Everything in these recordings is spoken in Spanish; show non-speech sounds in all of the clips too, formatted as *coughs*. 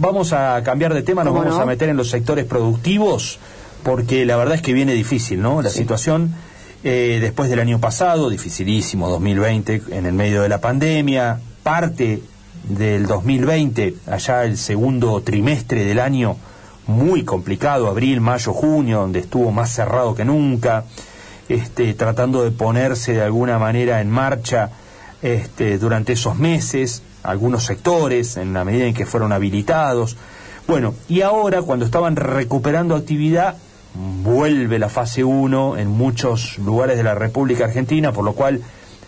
vamos a cambiar de tema, nos ¿Cómo vamos no? a meter en los sectores productivos, porque la verdad es que viene difícil, ¿no? La situación eh, después del año pasado, dificilísimo, 2020, en el medio de la pandemia, parte del 2020, allá el segundo trimestre del año, muy complicado, abril, mayo, junio, donde estuvo más cerrado que nunca, este, tratando de ponerse de alguna manera en marcha este, durante esos meses, algunos sectores, en la medida en que fueron habilitados. Bueno, y ahora, cuando estaban recuperando actividad, vuelve la fase 1 en muchos lugares de la República Argentina, por lo cual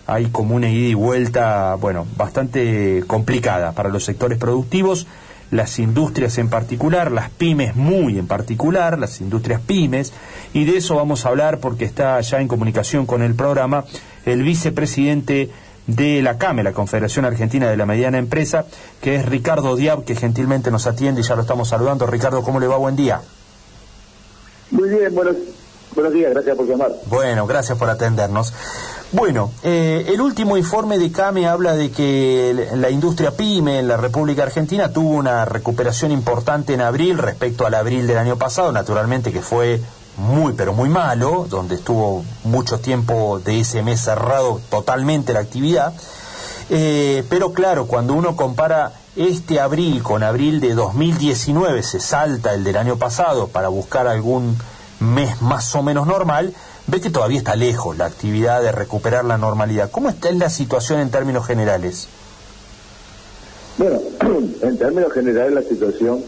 hay como una ida y vuelta, bueno, bastante complicada para los sectores productivos, las industrias en particular, las pymes muy en particular, las industrias pymes, y de eso vamos a hablar porque está ya en comunicación con el programa el vicepresidente de la CAME, la Confederación Argentina de la Mediana Empresa, que es Ricardo Diab, que gentilmente nos atiende y ya lo estamos saludando. Ricardo, ¿cómo le va? Buen día. Muy bien, buenos, buenos días, gracias por llamar. Bueno, gracias por atendernos. Bueno, eh, el último informe de CAME habla de que la industria PYME en la República Argentina tuvo una recuperación importante en abril respecto al abril del año pasado, naturalmente que fue muy pero muy malo, donde estuvo mucho tiempo de ese mes cerrado totalmente la actividad. Eh, pero claro, cuando uno compara este abril con abril de 2019, se salta el del año pasado para buscar algún mes más o menos normal, ve que todavía está lejos la actividad de recuperar la normalidad. ¿Cómo está la situación en términos generales? Bueno, *clears throat* en términos generales la situación,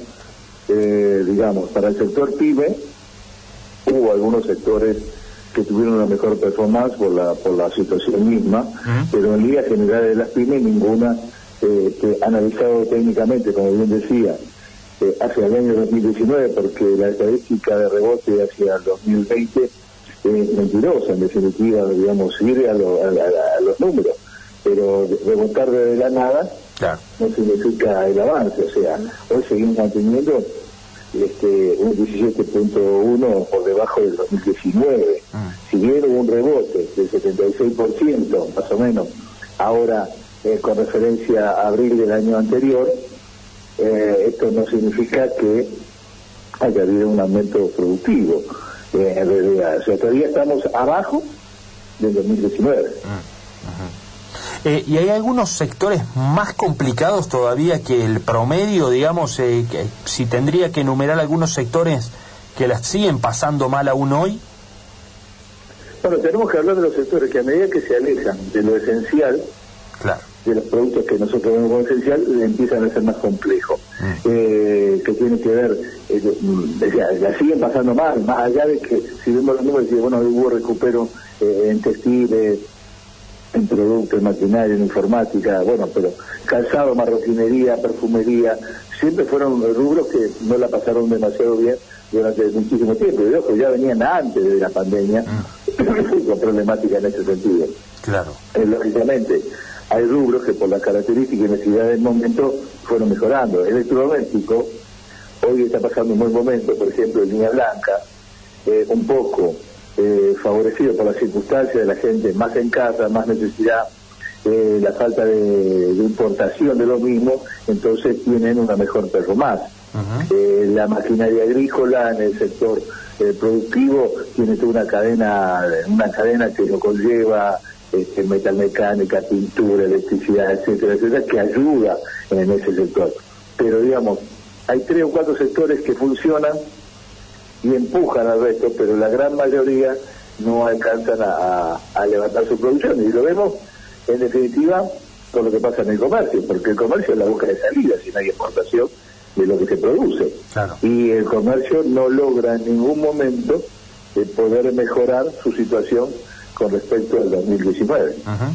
eh, digamos, para el sector PYME, hubo algunos sectores que tuvieron una mejor performance por la por la situación misma, pero en líneas generales de las pymes ninguna eh, que analizado técnicamente, como bien decía, eh, hacia el año 2019, porque la estadística de rebote hacia el 2020 es mentirosa, en definitiva, digamos, sirve a, lo- a- a- a los números, pero rebotar de la nada Claro. no significa el avance, o sea, hoy seguimos manteniendo este, un 17.1 por debajo del 2019. Si bien hubo un rebote del 76%, más o menos, ahora eh, con referencia a abril del año anterior, eh, esto no significa que haya habido un aumento productivo. eh, en realidad, o sea, todavía estamos abajo del 2019. Eh, ¿Y hay algunos sectores más complicados todavía que el promedio, digamos, eh, que si tendría que enumerar algunos sectores que las siguen pasando mal aún hoy? Bueno, tenemos que hablar de los sectores que a medida que se alejan de lo esencial, Claro. de los productos que nosotros vemos como esencial, empiezan a ser más complejos. Eh, que tiene que ver, eh, mm, la siguen pasando mal, más allá de que si vemos los números, bueno, hubo recupero eh, en textiles, en productos, en maquinaria, en informática, bueno, pero calzado, marroquinería, perfumería, siempre fueron rubros que no la pasaron demasiado bien durante muchísimo tiempo. Y ojo, ya venían antes de la pandemia *coughs* con problemática en ese sentido. Claro. Eh, lógicamente, hay rubros que por las características y necesidades del momento fueron mejorando. Electrodoméstico, hoy está pasando un buen momento, por ejemplo, en línea blanca, eh, un poco eh, favorecido por las circunstancias de la gente más en casa, más necesidad, eh, la falta de, de importación de lo mismo, entonces tienen una mejor performance. Eh, la maquinaria agrícola en el sector eh, productivo tiene toda una cadena, una cadena que lo conlleva este, metalmecánica, pintura, electricidad, etcétera, etcétera, que ayuda en ese sector. Pero digamos, hay tres o cuatro sectores que funcionan y empujan al resto, pero la gran mayoría no alcanzan a, levantar su producción. Y lo vemos, en definitiva, con lo que pasa en el comercio, porque el comercio es la búsqueda de salida, si no hay exportación de lo que se produce. Claro. Y el comercio no logra en ningún momento eh, poder mejorar su situación con respecto al 2019. Ujú.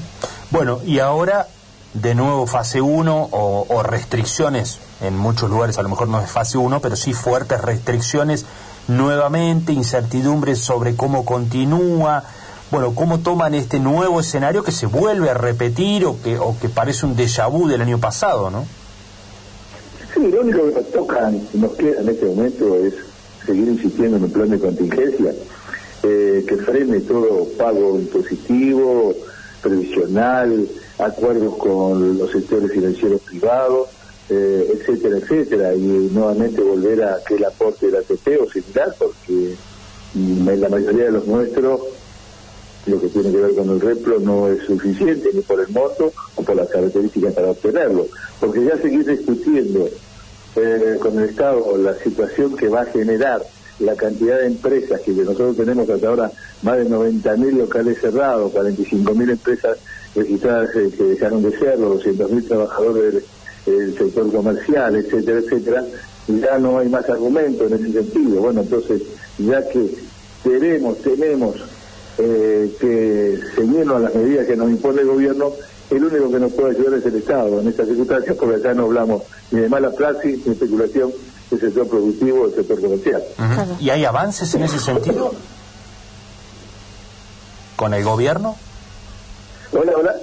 Bueno, y ahora de nuevo fase 1 o, o restricciones en muchos lugares, a lo mejor no es fase 1, pero sí fuertes restricciones nuevamente, incertidumbres sobre cómo continúa, bueno, cómo toman este nuevo escenario que se vuelve a repetir o que, o que parece un déjà vu del año pasado, ¿no? Sí, lo único que nos toca, nos queda en este momento es seguir insistiendo en un plan de contingencia eh, que frene todo pago impositivo, previsional, acuerdos con los sectores financieros privados, eh, etcétera, etcétera, y nuevamente volver a que el aporte del ATP o similar, porque en la mayoría de los nuestros lo que tiene que ver con el replo no es suficiente ni por el monto o por las características para obtenerlo, porque ya seguir discutiendo eh, con el Estado la situación que va a generar la cantidad de empresas que nosotros tenemos hasta ahora, más de 90.000 locales cerrados, 45.000 empresas registradas eh, que dejaron de serlo, 200.000 trabajadores del, sector comercial, etcétera, etcétera, ya no hay más argumento en ese sentido. Bueno, entonces, ya que queremos, tenemos eh, que seguirnos a las medidas que nos impone el gobierno, el único que nos puede ayudar es el Estado en estas circunstancias, porque acá no hablamos ni de mala praxis, ni de especulación del sector productivo, del sector comercial. ¿Y hay avances en ese sentido? ¿Con el gobierno? Hola, hola,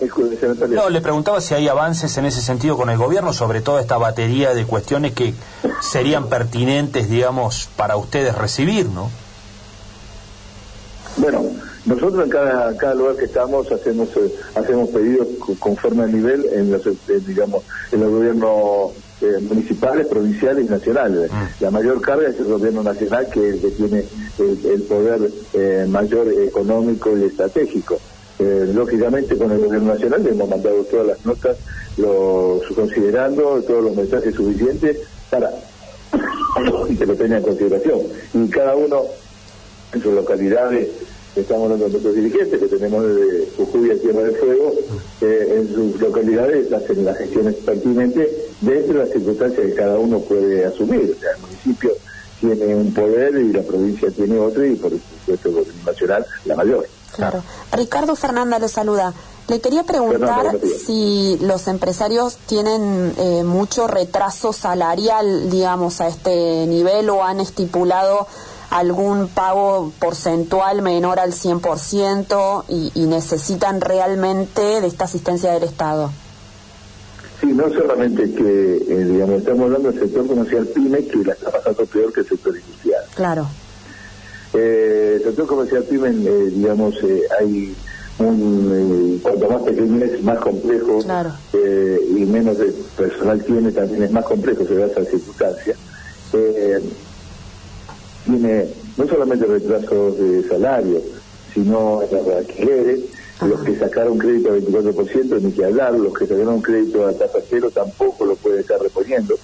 No, le preguntaba si hay avances en ese sentido con el gobierno sobre toda esta batería de cuestiones que serían pertinentes, digamos, para ustedes recibir, ¿no? Bueno, nosotros en cada, cada lugar que estamos hacemos eh, hacemos pedidos conforme al nivel en los, eh, digamos, en los gobiernos eh, municipales, provinciales y nacionales. Mm. La mayor carga es el gobierno nacional que, que tiene el, poder mayor económico y estratégico. Lógicamente con el gobierno nacional le hemos mandado todas las notas, los, considerando todos los mensajes suficientes para que lo tengan en consideración. Y cada uno en sus localidades estamos hablando de nuestros dirigentes que tenemos de Jujuy a Tierra del Fuego, eh, en sus localidades hacen las gestiones pertinentes dentro de las circunstancias que cada uno puede asumir. O sea, el municipio tiene un poder y la provincia tiene otro y por supuesto el gobierno nacional la mayor. Claro. Ricardo Fernanda le saluda. Le quería preguntar si los empresarios tienen eh, mucho retraso salarial, digamos, a este nivel o han estipulado algún pago porcentual menor al 100% y, y necesitan realmente de esta asistencia del Estado. Sí, no solamente que, eh, digamos, estamos hablando del sector comercial PYME, que la está pasando peor que el sector industrial. Claro. Eh, sector comercial PYME, eh, digamos, hay un, cuanto más pequeño es, más complejo y menos de personal tiene, también es más complejo, se da esa circunstancia. Tiene no solamente retrasos de salario, sino alquileres, los que sacaron crédito al 24%, ni que hablar, los que sacaron crédito a tasa cero tampoco lo puede estar reponiendo,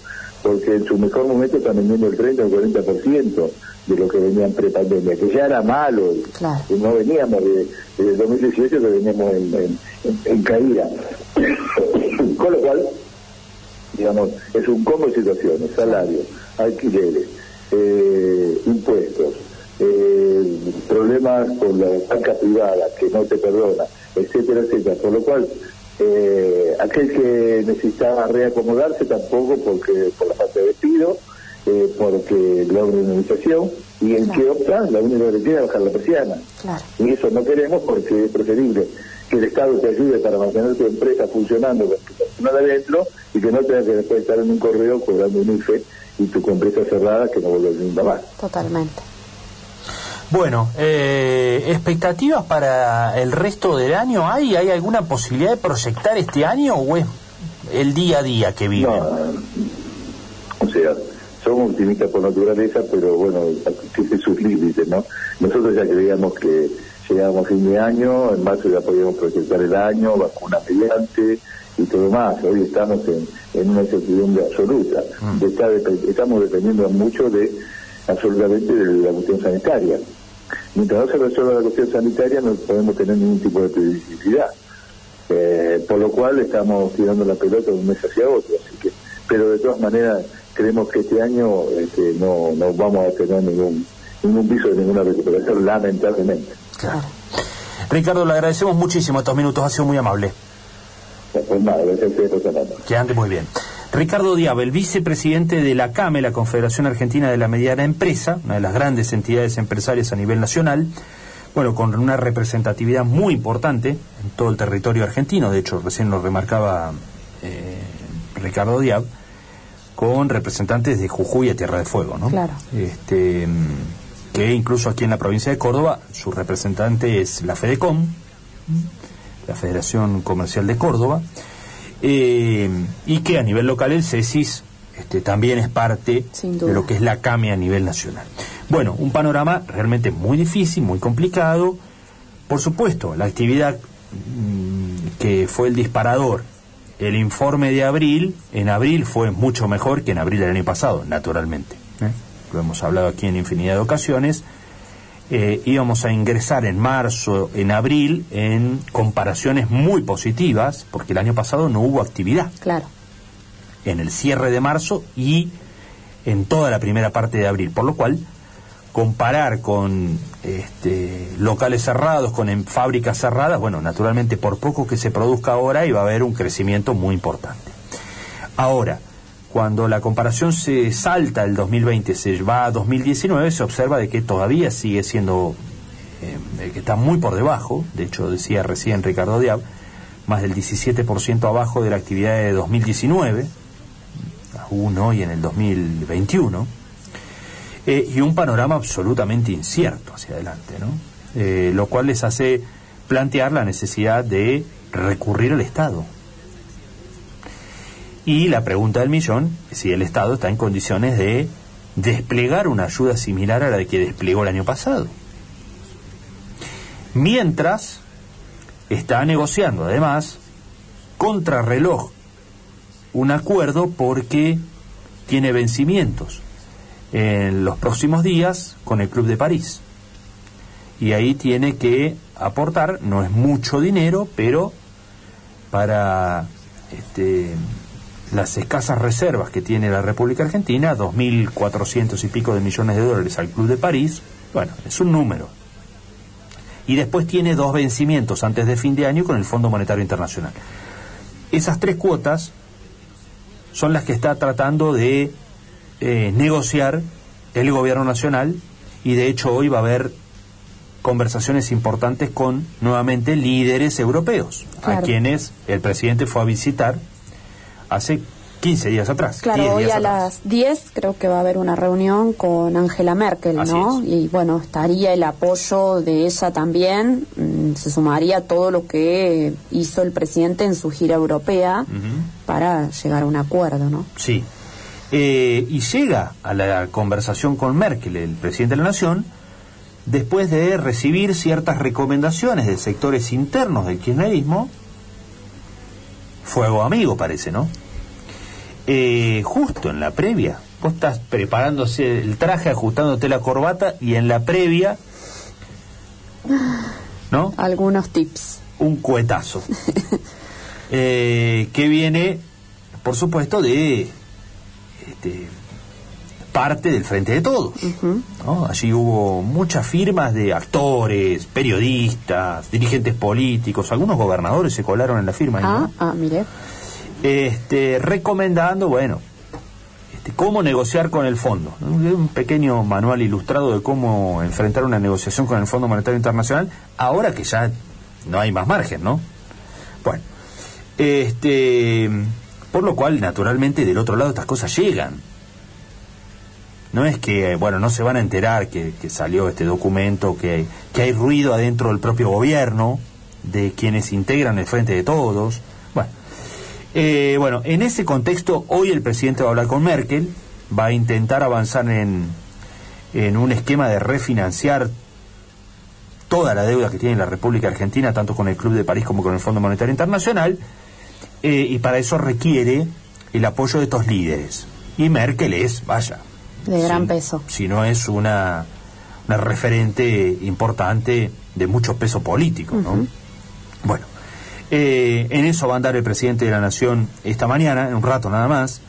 porque en su mejor momento están vendiendo el 30 o el 40% de lo que venían pre-pandemia, que ya era malo, y no veníamos de, el 2018 que veníamos en, en caída. *coughs* Con lo cual, digamos, es un combo de situaciones, salarios, alquileres, eh, impuestos, eh, problemas con la banca privada que no te perdona, etcétera, etcétera. Por lo cual, eh, aquel que necesitaba reacomodarse tampoco porque por la falta de despido, eh, porque logra una y el que opta, la única que tiene es bajar la persiana. Y eso no queremos porque es preferible que el Estado te ayude para mantener tu empresa funcionando con tu personal adentro y que no tengas que después estar en un correo cobrando un IFE y tu empresa cerrada que no vuelve nunca más. Totalmente. Bueno, eh, ¿expectativas para el resto del año hay? ¿Hay alguna posibilidad de proyectar este año o es el día a día que vive? o sea, somos optimistas por naturaleza, pero bueno, tiene sus límites, ¿no? Nosotros ya creíamos que llegábamos a fin de año, en marzo ya podíamos proyectar el año, vacuna mediante, y todo más. Hoy estamos en, en una incertidumbre absoluta. Mm. estamos dependiendo mucho de absolutamente de la cuestión sanitaria. Mientras no se resuelva la cuestión sanitaria no podemos tener ningún tipo de previsibilidad. Eh, por lo cual estamos tirando la pelota de un mes hacia otro. Así que, pero de todas maneras creemos que este año este, no, no vamos a tener ningún ningún piso de ninguna recuperación, lamentablemente. Claro. Ricardo, le agradecemos muchísimo estos minutos, ha sido muy amable. Que ande muy bien. Ricardo Diabel, vicepresidente de la CAME, la Confederación Argentina de la Mediana Empresa, una de las grandes entidades empresarias a nivel nacional, bueno, con una representatividad muy importante en todo el territorio argentino, de hecho recién lo remarcaba eh, Ricardo Diab, con representantes de Jujuy a Tierra de Fuego, ¿no? Claro. Este, que incluso aquí en la provincia de Córdoba, su representante es la FEDECOM, la Federación Comercial de Córdoba, eh, y que a nivel local el CESIS este, también es parte de lo que es la CAME a nivel nacional. Bueno, un panorama realmente muy difícil, muy complicado. Por supuesto, la actividad mm, que fue el disparador, el informe de abril, en abril fue mucho mejor que en abril del año pasado, naturalmente. ¿eh? Lo hemos hablado aquí en infinidad de ocasiones. Eh, íbamos a ingresar en marzo, en abril, en comparaciones muy positivas, porque el año pasado no hubo actividad. Claro en el cierre de marzo y en toda la primera parte de abril, por lo cual comparar con este, locales cerrados, con fábricas cerradas, bueno, naturalmente por poco que se produzca ahora iba a haber un crecimiento muy importante. Ahora, cuando la comparación se salta el 2020, se va a 2019, se observa de que todavía sigue siendo, eh, que está muy por debajo, de hecho decía recién Ricardo Diab, más del 17% abajo de la actividad de 2019, uno y en el 2021, eh, y un panorama absolutamente incierto hacia adelante, ¿no? Eh, lo cual les hace plantear la necesidad de recurrir al Estado. Y la pregunta del millón si el Estado está en condiciones de desplegar una ayuda similar a la que desplegó el año pasado. Mientras está negociando, además, contrarreloj un acuerdo porque tiene vencimientos en los próximos días con el Club de París. Y ahí tiene que aportar, no es mucho dinero, pero para este, las escasas reservas que tiene la República Argentina, 2.400 y pico de millones de dólares al Club de París, bueno, es un número. Y después tiene dos vencimientos antes de fin de año con el Fondo Monetario Internacional. Esas tres cuotas son las que está tratando de eh, negociar el gobierno nacional y de hecho hoy va a haber conversaciones importantes con nuevamente líderes europeos, a quienes el presidente fue a visitar hace 15 días atrás. Claro, hoy a las 10 creo que va a haber una reunión con Angela Merkel, ¿no? Y bueno, estaría el apoyo de ella también, mm, se sumaría todo lo que hizo el presidente en su gira europea para llegar a un acuerdo, ¿no? Sí. Eh, y llega a la conversación con Merkel, el presidente de la Nación, después de recibir ciertas recomendaciones de sectores internos del kirchnerismo, fuego amigo parece, ¿no? Eh, justo en la previa. Vos estás preparándose el traje, ajustándote la corbata y en la previa, ¿no? Algunos tips. Un cuetazo. *laughs* eh, que viene, por supuesto, de este, parte del Frente de Todos. Allí hubo muchas firmas de actores, periodistas, dirigentes políticos, algunos gobernadores se colaron en la firma. Ah, ah, mire este, recomendando, bueno, este, cómo negociar con el fondo. Un pequeño manual ilustrado de cómo enfrentar una negociación con el Fondo Monetario Internacional, ahora que ya no hay más margen, ¿no? Bueno, este, por lo cual, naturalmente, del otro lado estas cosas llegan. No es que, bueno, no se van a enterar que, que salió este documento, que, que hay ruido adentro del propio gobierno, de quienes integran el Frente de Todos. Bueno, eh, bueno, en ese contexto, hoy el presidente va a hablar con Merkel, va a intentar avanzar en, en un esquema de refinanciar toda la deuda que tiene la República Argentina, tanto con el Club de París como con el Fondo Monetario Internacional, eh, y para eso requiere el apoyo de estos líderes. Y Merkel es, vaya. De gran peso. Si no es una, una referente importante de mucho peso político, ¿no? Bueno, eh, en eso va a andar el presidente de la Nación esta mañana, en un rato nada más.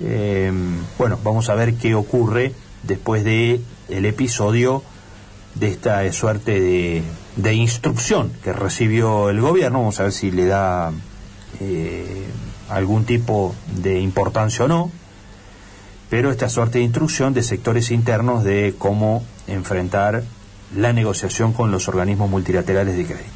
Eh, bueno, vamos a ver qué ocurre después de el episodio de esta suerte de, instrucción que recibió el gobierno. Vamos a ver si le da eh, algún tipo de importancia o no. Pero esta suerte de instrucción de sectores internos de cómo enfrentar la negociación con los organismos multilaterales de crédito.